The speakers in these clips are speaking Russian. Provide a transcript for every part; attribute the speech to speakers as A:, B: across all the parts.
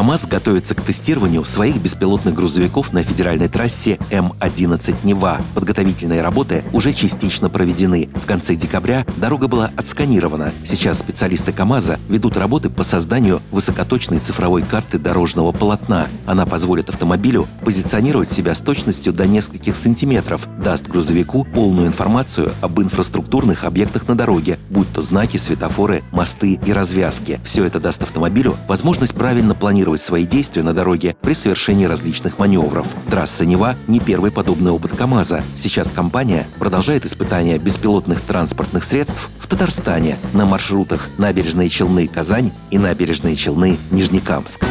A: КАМАЗ готовится к тестированию своих беспилотных грузовиков на федеральной трассе М-11 Нева. Подготовительные работы уже частично проведены. В конце декабря дорога была отсканирована. Сейчас специалисты КАМАЗа ведут работы по созданию высокоточной цифровой карты дорожного полотна. Она позволит автомобилю позиционировать себя с точностью до нескольких сантиметров, даст грузовику полную информацию об инфраструктурных объектах на дороге, будь то знаки, светофоры, мосты и развязки. Все это даст автомобилю возможность правильно планировать планировать свои действия на дороге при совершении различных маневров. Трасса Нева – не первый подобный опыт КАМАЗа. Сейчас компания продолжает испытания беспилотных транспортных средств в Татарстане на маршрутах Набережные Челны-Казань и Набережные Челны-Нижнекамск.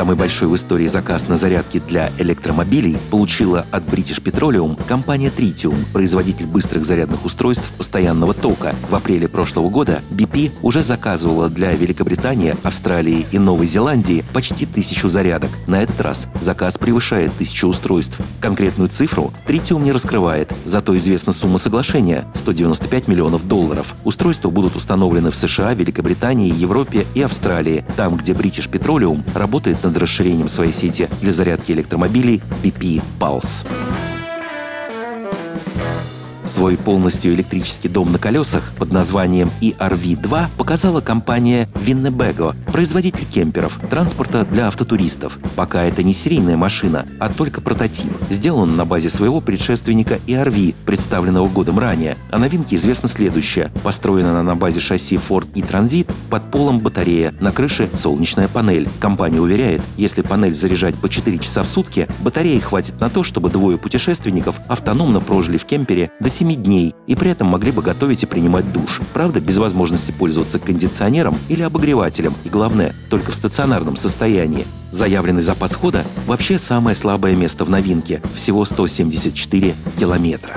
A: Самый большой в истории заказ на зарядки для электромобилей получила от British Petroleum компания Tritium, производитель быстрых зарядных устройств постоянного тока. В апреле прошлого года BP уже заказывала для Великобритании, Австралии и Новой Зеландии почти тысячу зарядок. На этот раз заказ превышает тысячу устройств. Конкретную цифру Tritium не раскрывает, зато известна сумма соглашения – 195 миллионов долларов. Устройства будут установлены в США, Великобритании, Европе и Австралии, там, где British Petroleum работает над расширением своей сети для зарядки электромобилей BP Pulse. Свой полностью электрический дом на колесах под названием ERV-2 показала компания Winnebago, производитель кемперов, транспорта для автотуристов. Пока это не серийная машина, а только прототип. Сделан на базе своего предшественника ERV, представленного годом ранее. О новинке известно следующее. Построена она на базе шасси Ford и Transit, под полом батарея, на крыше солнечная панель. Компания уверяет, если панель заряжать по 4 часа в сутки, батареи хватит на то, чтобы двое путешественников автономно прожили в кемпере до 7 дней и при этом могли бы готовить и принимать душ. Правда, без возможности пользоваться кондиционером или обогревателем. И главное, только в стационарном состоянии. Заявленный запас хода вообще самое слабое место в новинке – всего 174 километра.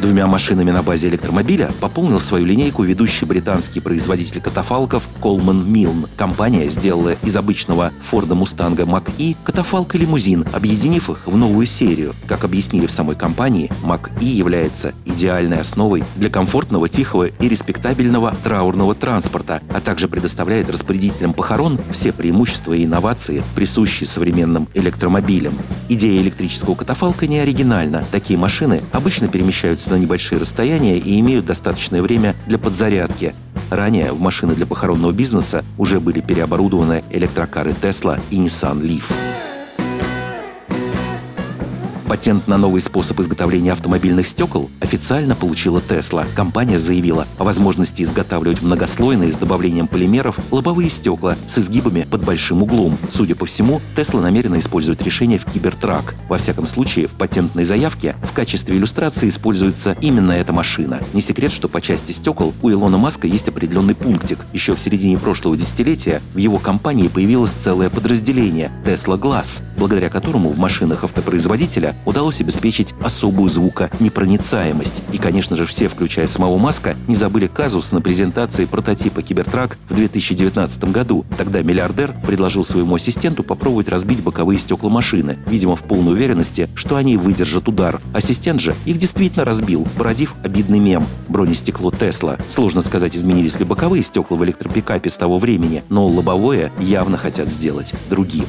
A: Двумя машинами на базе электромобиля пополнил свою линейку ведущий британский производитель катафалков Coleman Milne. Компания сделала из обычного Форда Мустанга Mach-E катафалк и лимузин, объединив их в новую серию. Как объяснили в самой компании, Mach-E является идеальной основой для комфортного, тихого и респектабельного траурного транспорта, а также предоставляет распорядителям похорон все преимущества и инновации, присущие современным электромобилям. Идея электрического катафалка не оригинальна. Такие машины обычно перемещаются на небольшие расстояния и имеют достаточное время для подзарядки. Ранее в машины для похоронного бизнеса уже были переоборудованы электрокары Tesla и Nissan Leaf. Патент на новый способ изготовления автомобильных стекол официально получила Tesla. Компания заявила о возможности изготавливать многослойные с добавлением полимеров лобовые стекла с изгибами под большим углом. Судя по всему, Tesla намерена использовать решение в Кибертрак. Во всяком случае, в патентной заявке в качестве иллюстрации используется именно эта машина. Не секрет, что по части стекол у Илона Маска есть определенный пунктик. Еще в середине прошлого десятилетия в его компании появилось целое подразделение – Tesla Glass, благодаря которому в машинах автопроизводителя удалось обеспечить особую звуконепроницаемость. И, конечно же, все, включая самого Маска, не забыли казус на презентации прототипа Кибертрак в 2019 году. Тогда миллиардер предложил своему ассистенту попробовать разбить боковые стекла машины, видимо, в полной уверенности, что они выдержат удар. Ассистент же их действительно разбил, породив обидный мем бронестекло Тесла. Сложно сказать, изменились ли боковые стекла в электропикапе с того времени, но лобовое явно хотят сделать другим.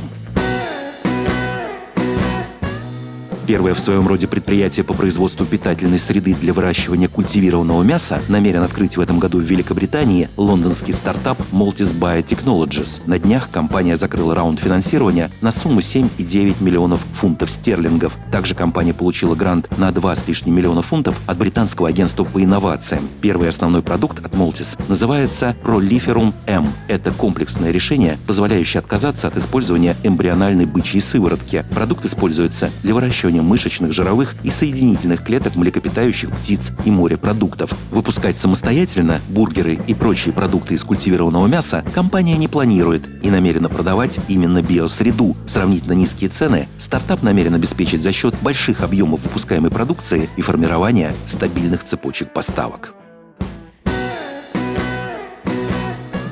A: Первое в своем роде предприятие по производству питательной среды для выращивания культивированного мяса намерен открыть в этом году в Великобритании лондонский стартап Maltis Biotechnologies. На днях компания закрыла раунд финансирования на сумму 7,9 миллионов фунтов стерлингов. Также компания получила грант на 2 с лишним миллиона фунтов от британского агентства по инновациям. Первый основной продукт от Maltis называется Proliferum M. Это комплексное решение, позволяющее отказаться от использования эмбриональной бычьей сыворотки. Продукт используется для выращивания выращиванием мышечных, жировых и соединительных клеток млекопитающих птиц и морепродуктов. Выпускать самостоятельно бургеры и прочие продукты из культивированного мяса компания не планирует и намерена продавать именно биосреду. Сравнительно низкие цены стартап намерен обеспечить за счет больших объемов выпускаемой продукции и формирования стабильных цепочек поставок.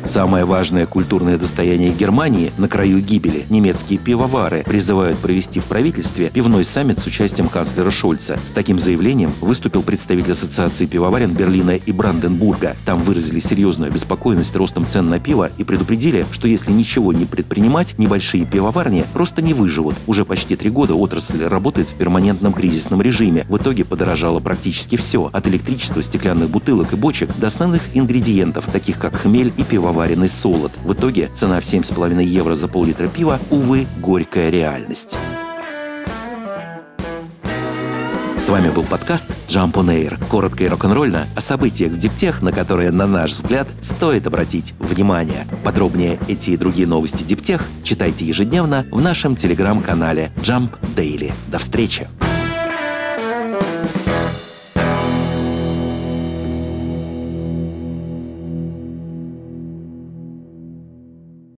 A: Самое важное культурное достояние Германии на краю гибели. Немецкие пивовары призывают провести в правительстве пивной саммит с участием канцлера Шольца. С таким заявлением выступил представитель Ассоциации пивоварен Берлина и Бранденбурга. Там выразили серьезную обеспокоенность ростом цен на пиво и предупредили, что если ничего не предпринимать, небольшие пивоварни просто не выживут. Уже почти три года отрасль работает в перманентном кризисном режиме. В итоге подорожало практически все, от электричества, стеклянных бутылок и бочек до основных ингредиентов, таких как хмель и пивоваренный солод. В итоге цена в 7,5 евро за пол-литра пива, увы, горькая реальность. С вами был подкаст Jump on Air. Коротко и рок-н-ролльно о событиях в Диптех, на которые, на наш взгляд, стоит обратить внимание. Подробнее эти и другие новости Диптех читайте ежедневно в нашем телеграм-канале Jump Daily. До встречи!